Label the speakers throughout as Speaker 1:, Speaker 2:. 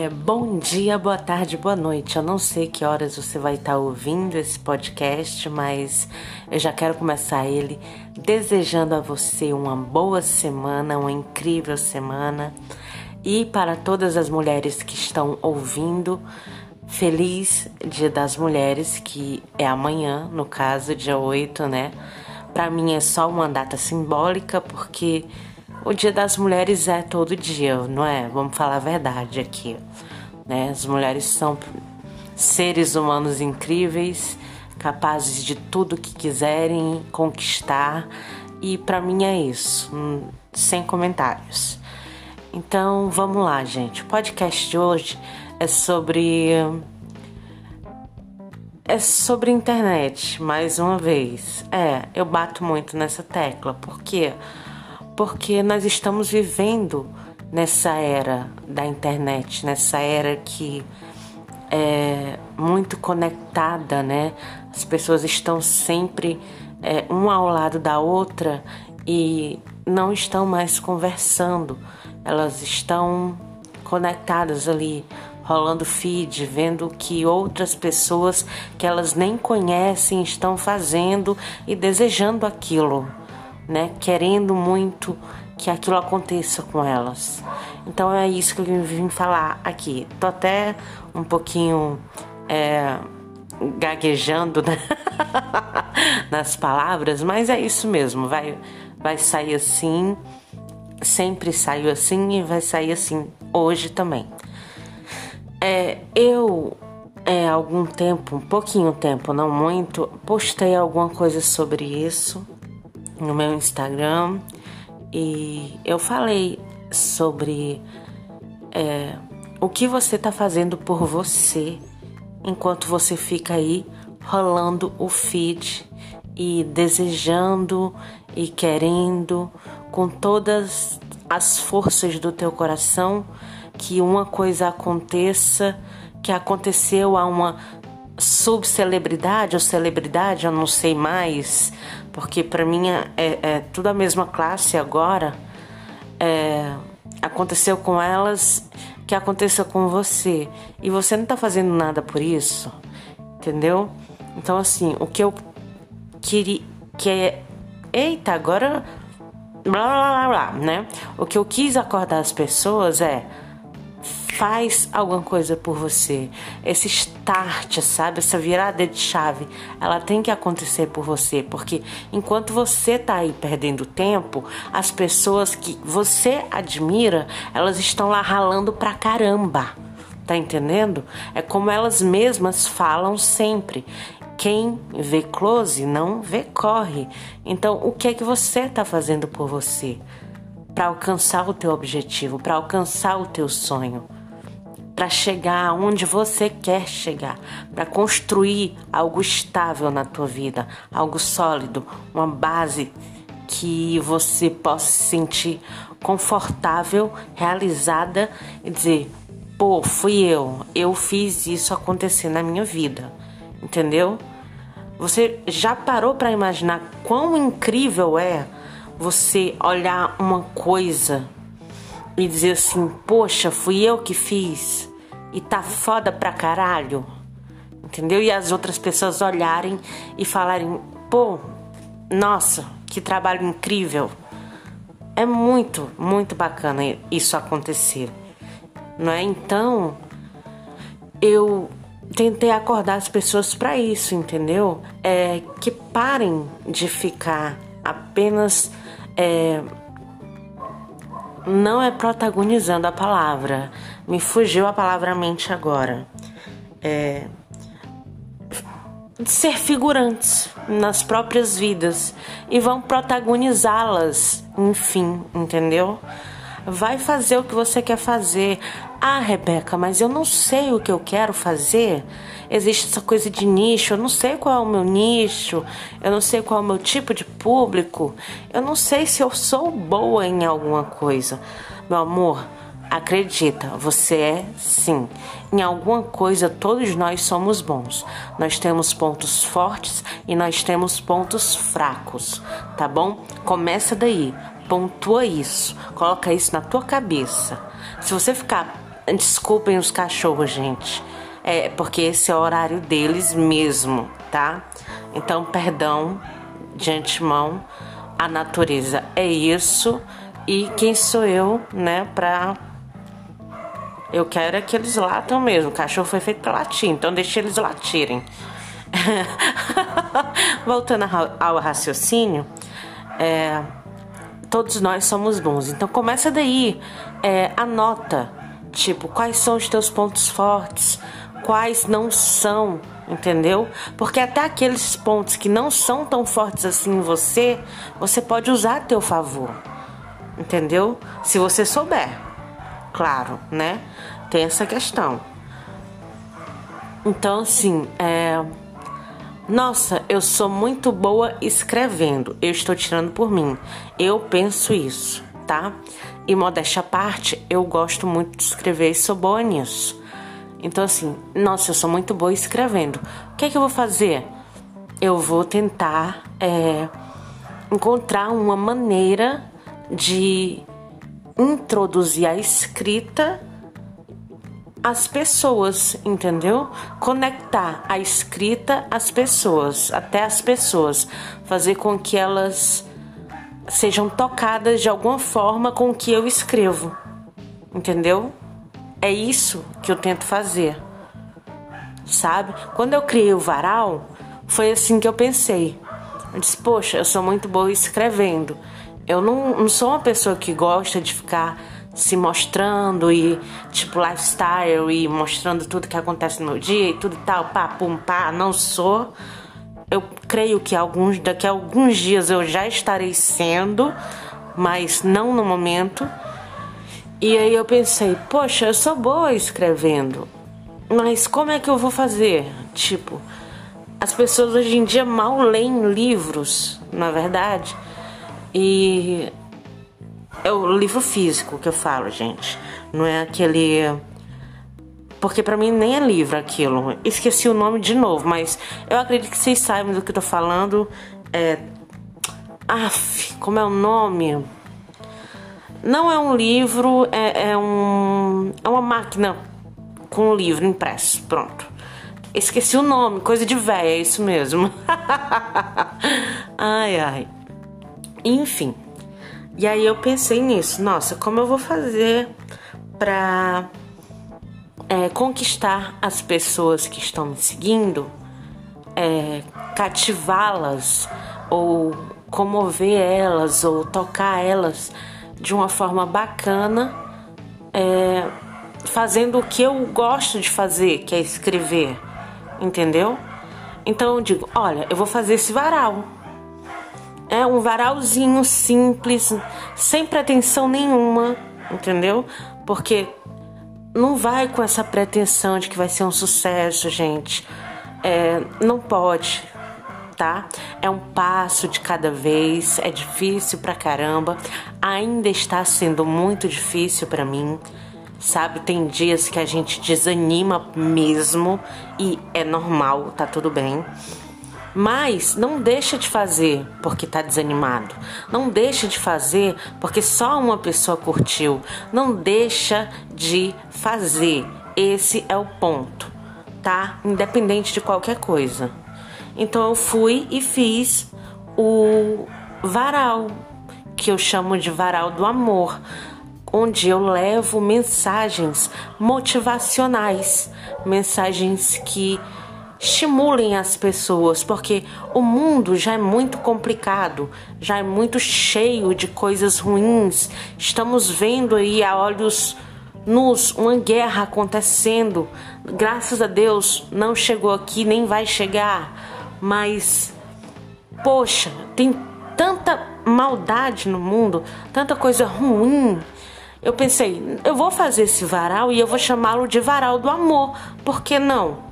Speaker 1: É, bom dia, boa tarde, boa noite. Eu não sei que horas você vai estar ouvindo esse podcast, mas eu já quero começar ele desejando a você uma boa semana, uma incrível semana. E para todas as mulheres que estão ouvindo, feliz Dia das Mulheres, que é amanhã, no caso, dia 8, né? Para mim é só uma data simbólica, porque o Dia das Mulheres é todo dia, não é? Vamos falar a verdade aqui. Né? As mulheres são seres humanos incríveis, capazes de tudo que quiserem conquistar, e para mim é isso, hum, sem comentários. Então vamos lá, gente. O podcast de hoje é sobre. É sobre internet, mais uma vez. É, eu bato muito nessa tecla, porque quê? Porque nós estamos vivendo nessa era da internet, nessa era que é muito conectada, né? As pessoas estão sempre é, ao lado da outra e não estão mais conversando, elas estão conectadas ali, rolando feed, vendo o que outras pessoas que elas nem conhecem estão fazendo e desejando aquilo né? Querendo muito que aquilo aconteça com elas. Então é isso que eu vim falar aqui. Tô até um pouquinho é, gaguejando né? nas palavras, mas é isso mesmo. Vai, vai sair assim. Sempre saiu assim e vai sair assim hoje também. É, eu é, algum tempo, um pouquinho tempo, não muito, postei alguma coisa sobre isso no meu Instagram e eu falei sobre é, o que você está fazendo por você enquanto você fica aí rolando o feed e desejando e querendo com todas as forças do teu coração que uma coisa aconteça que aconteceu a uma subcelebridade ou celebridade, eu não sei mais, porque para mim é, é, tudo a mesma classe agora. É, aconteceu com elas que aconteceu com você e você não tá fazendo nada por isso, entendeu? Então assim, o que eu queria que é eita, agora blá blá blá blá, né? O que eu quis acordar as pessoas é faz alguma coisa por você. Esse start, sabe? Essa virada de chave, ela tem que acontecer por você, porque enquanto você tá aí perdendo tempo, as pessoas que você admira, elas estão lá ralando pra caramba. Tá entendendo? É como elas mesmas falam sempre. Quem vê close não vê corre. Então, o que é que você está fazendo por você para alcançar o teu objetivo, para alcançar o teu sonho? Para chegar onde você quer chegar, para construir algo estável na tua vida, algo sólido, uma base que você possa se sentir confortável, realizada e dizer: pô, fui eu, eu fiz isso acontecer na minha vida, entendeu? Você já parou para imaginar quão incrível é você olhar uma coisa e dizer assim: Poxa, fui eu que fiz e tá foda pra caralho, entendeu? E as outras pessoas olharem e falarem: pô, nossa, que trabalho incrível. É muito, muito bacana isso acontecer, não é? Então, eu tentei acordar as pessoas para isso, entendeu? É que parem de ficar apenas é, não é protagonizando a palavra. Me fugiu a palavra mente agora. É ser figurantes nas próprias vidas e vão protagonizá-las, enfim, entendeu? Vai fazer o que você quer fazer. Ah, Rebeca, mas eu não sei o que eu quero fazer. Existe essa coisa de nicho, eu não sei qual é o meu nicho, eu não sei qual é o meu tipo de público, eu não sei se eu sou boa em alguma coisa. Meu amor, acredita, você é sim. Em alguma coisa todos nós somos bons. Nós temos pontos fortes e nós temos pontos fracos, tá bom? Começa daí. Pontua isso, coloca isso na tua cabeça. Se você ficar Desculpem os cachorros, gente. É porque esse é o horário deles mesmo, tá? Então, perdão de antemão. A natureza é isso. E quem sou eu, né, pra. Eu quero é que eles latam mesmo. O cachorro foi feito pra latir, então deixa eles latirem. Voltando ao raciocínio, é, todos nós somos bons. Então começa daí, é, anota, tipo, quais são os teus pontos fortes, quais não são, entendeu? Porque até aqueles pontos que não são tão fortes assim em você, você pode usar a teu favor, entendeu? Se você souber, claro, né? Tem essa questão. Então, assim, é nossa, eu sou muito boa escrevendo. Eu estou tirando por mim. Eu penso isso, tá? E modéstia à parte, eu gosto muito de escrever e sou boa nisso. Então, assim, nossa, eu sou muito boa escrevendo. O que é que eu vou fazer? Eu vou tentar é, encontrar uma maneira de introduzir a escrita as pessoas, entendeu? Conectar a escrita às pessoas, até as pessoas, fazer com que elas sejam tocadas de alguma forma com o que eu escrevo, entendeu? É isso que eu tento fazer, sabe? Quando eu criei o varal, foi assim que eu pensei. Eu disse, poxa, eu sou muito boa escrevendo. Eu não, não sou uma pessoa que gosta de ficar se mostrando e tipo lifestyle e mostrando tudo que acontece no dia e tudo tal, pá, pum, pá, não sou. Eu creio que alguns daqui a alguns dias eu já estarei sendo, mas não no momento. E aí eu pensei, poxa, eu sou boa escrevendo, mas como é que eu vou fazer? Tipo, as pessoas hoje em dia mal leem livros, na verdade. E é o livro físico que eu falo, gente. Não é aquele. Porque para mim nem é livro aquilo. Esqueci o nome de novo, mas eu acredito que vocês saibam do que eu tô falando. É. Aff, como é o nome? Não é um livro, é, é um. É uma máquina com um livro impresso. Pronto. Esqueci o nome, coisa de véia, é isso mesmo. ai, ai. Enfim. E aí eu pensei nisso, nossa, como eu vou fazer para é, conquistar as pessoas que estão me seguindo, é, cativá-las ou comover elas ou tocar elas de uma forma bacana, é, fazendo o que eu gosto de fazer, que é escrever, entendeu? Então eu digo, olha, eu vou fazer esse varal é um varalzinho simples, sem pretensão nenhuma, entendeu? Porque não vai com essa pretensão de que vai ser um sucesso, gente. É, não pode, tá? É um passo de cada vez, é difícil pra caramba, ainda está sendo muito difícil para mim, sabe? Tem dias que a gente desanima mesmo e é normal, tá tudo bem. Mas não deixa de fazer porque está desanimado. Não deixa de fazer porque só uma pessoa curtiu. Não deixa de fazer. Esse é o ponto, tá? Independente de qualquer coisa. Então eu fui e fiz o varal, que eu chamo de varal do amor, onde eu levo mensagens motivacionais, mensagens que estimulem as pessoas, porque o mundo já é muito complicado, já é muito cheio de coisas ruins. Estamos vendo aí a olhos nus uma guerra acontecendo. Graças a Deus não chegou aqui nem vai chegar, mas poxa, tem tanta maldade no mundo, tanta coisa ruim. Eu pensei, eu vou fazer esse varal e eu vou chamá-lo de varal do amor. Por que não?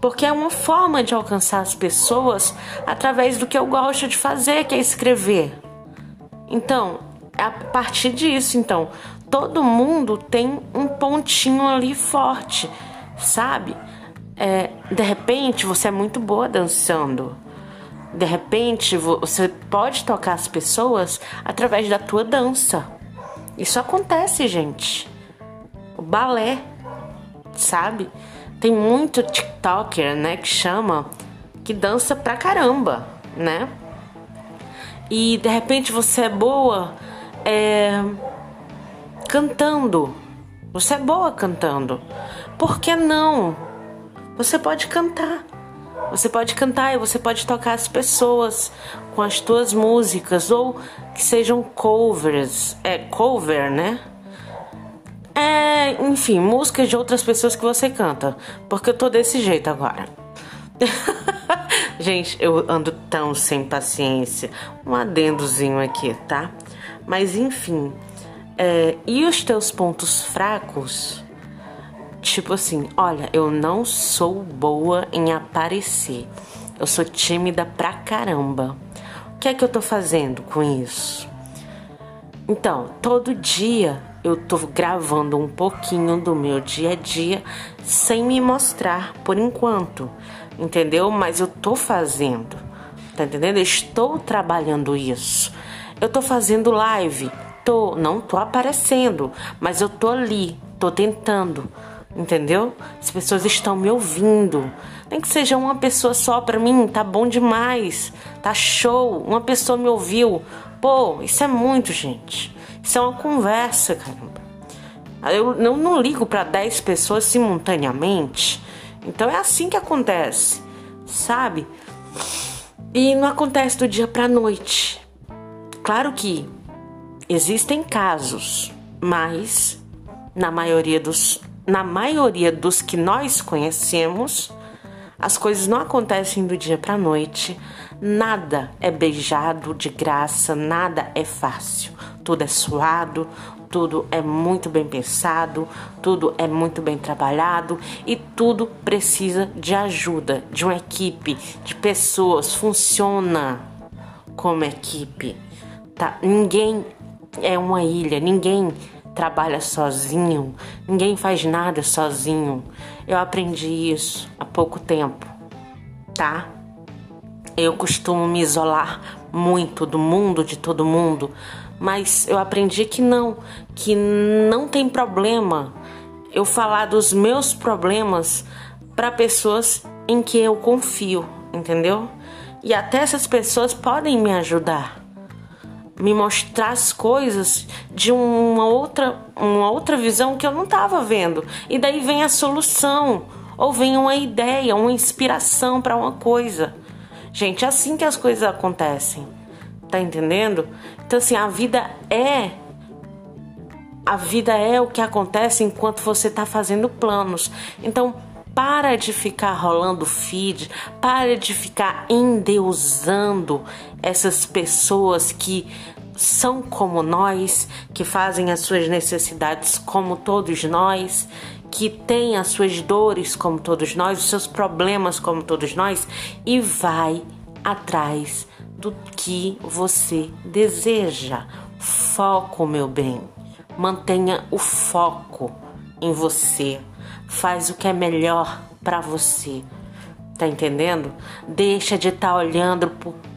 Speaker 1: Porque é uma forma de alcançar as pessoas através do que eu gosto de fazer, que é escrever. Então, é a partir disso, então, todo mundo tem um pontinho ali forte, sabe? É, de repente você é muito boa dançando. De repente você pode tocar as pessoas através da tua dança. Isso acontece, gente. o balé, sabe? Tem muito TikToker, né, que chama, que dança pra caramba, né? E de repente você é boa é, cantando. Você é boa cantando. Por que não? Você pode cantar. Você pode cantar e você pode tocar as pessoas com as tuas músicas ou que sejam covers, é cover, né? É, enfim, músicas de outras pessoas que você canta, porque eu tô desse jeito agora. Gente, eu ando tão sem paciência. Um adendozinho aqui, tá? Mas enfim, é, e os teus pontos fracos? Tipo assim, olha, eu não sou boa em aparecer. Eu sou tímida pra caramba. O que é que eu tô fazendo com isso? Então, todo dia eu tô gravando um pouquinho do meu dia a dia sem me mostrar por enquanto, entendeu? Mas eu tô fazendo, tá entendendo? Estou trabalhando isso. Eu tô fazendo live, tô, não tô aparecendo, mas eu tô ali, tô tentando entendeu? As pessoas estão me ouvindo. Nem que seja uma pessoa só para mim, tá bom demais, tá show. Uma pessoa me ouviu. Pô, isso é muito, gente. Isso é uma conversa, caramba. Eu não, não ligo para 10 pessoas simultaneamente. Então é assim que acontece, sabe? E não acontece do dia para noite. Claro que existem casos, mas na maioria dos na maioria dos que nós conhecemos, as coisas não acontecem do dia para noite. Nada é beijado de graça, nada é fácil. Tudo é suado, tudo é muito bem pensado, tudo é muito bem trabalhado e tudo precisa de ajuda, de uma equipe, de pessoas. Funciona como equipe, tá? Ninguém é uma ilha, ninguém trabalha sozinho, ninguém faz nada sozinho. Eu aprendi isso há pouco tempo, tá? Eu costumo me isolar muito do mundo, de todo mundo, mas eu aprendi que não, que não tem problema eu falar dos meus problemas para pessoas em que eu confio, entendeu? E até essas pessoas podem me ajudar me mostrar as coisas de uma outra, uma outra visão que eu não estava vendo. E daí vem a solução, ou vem uma ideia, uma inspiração para uma coisa. Gente, é assim que as coisas acontecem. Tá entendendo? Então assim, a vida é a vida é o que acontece enquanto você está fazendo planos. Então, para de ficar rolando feed, para de ficar endeusando essas pessoas que são como nós, que fazem as suas necessidades como todos nós, que têm as suas dores como todos nós, os seus problemas como todos nós e vai atrás do que você deseja. Foco, meu bem. Mantenha o foco em você faz o que é melhor para você. Tá entendendo? Deixa de estar tá olhando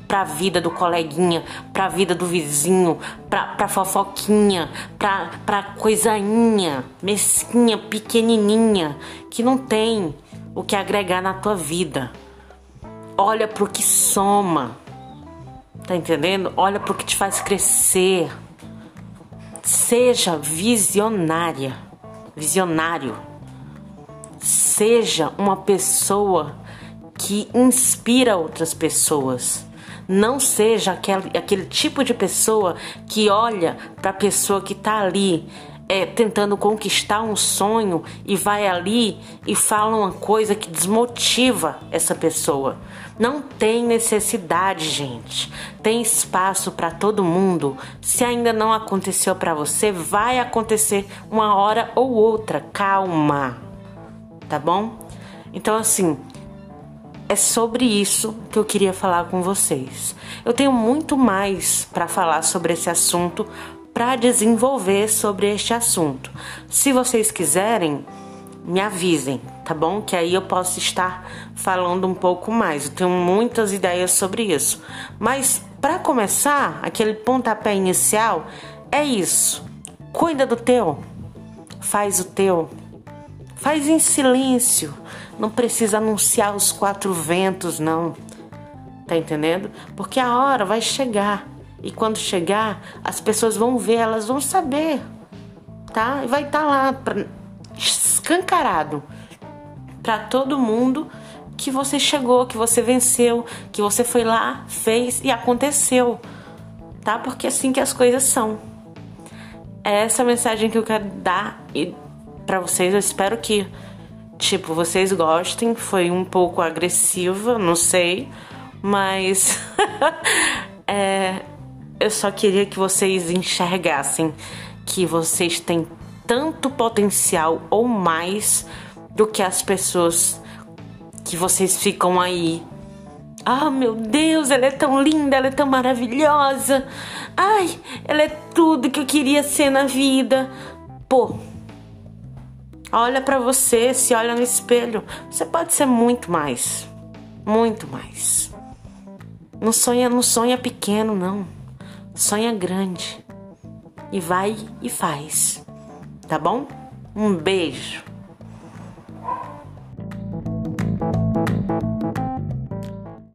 Speaker 1: para a vida do coleguinha, para a vida do vizinho, para pra fofoquinha, pra, pra coisainha, mesquinha, pequenininha, que não tem o que agregar na tua vida. Olha pro que soma. Tá entendendo? Olha pro que te faz crescer. Seja visionária, visionário. Seja uma pessoa que inspira outras pessoas. Não seja aquele, aquele tipo de pessoa que olha para a pessoa que está ali é, tentando conquistar um sonho e vai ali e fala uma coisa que desmotiva essa pessoa. Não tem necessidade, gente. Tem espaço para todo mundo. Se ainda não aconteceu para você, vai acontecer uma hora ou outra. Calma tá bom? Então, assim, é sobre isso que eu queria falar com vocês. Eu tenho muito mais para falar sobre esse assunto, para desenvolver sobre este assunto. Se vocês quiserem, me avisem, tá bom? Que aí eu posso estar falando um pouco mais. Eu tenho muitas ideias sobre isso. Mas para começar, aquele pontapé inicial é isso. Cuida do teu faz o teu. Faz em silêncio. Não precisa anunciar os quatro ventos, não. Tá entendendo? Porque a hora vai chegar. E quando chegar, as pessoas vão ver, elas vão saber. Tá? E vai estar tá lá pra, escancarado para todo mundo que você chegou, que você venceu, que você foi lá, fez e aconteceu. Tá? Porque é assim que as coisas são. É essa mensagem que eu quero dar e para vocês, eu espero que tipo vocês gostem. Foi um pouco agressiva, não sei, mas é, eu só queria que vocês enxergassem que vocês têm tanto potencial ou mais do que as pessoas que vocês ficam aí. Ah, meu Deus, ela é tão linda, ela é tão maravilhosa. Ai, ela é tudo que eu queria ser na vida. Pô, olha para você, se olha no espelho. Você pode ser muito mais. Muito mais. Não sonha, não sonha pequeno, não. Sonha grande. E vai e faz. Tá bom? Um beijo.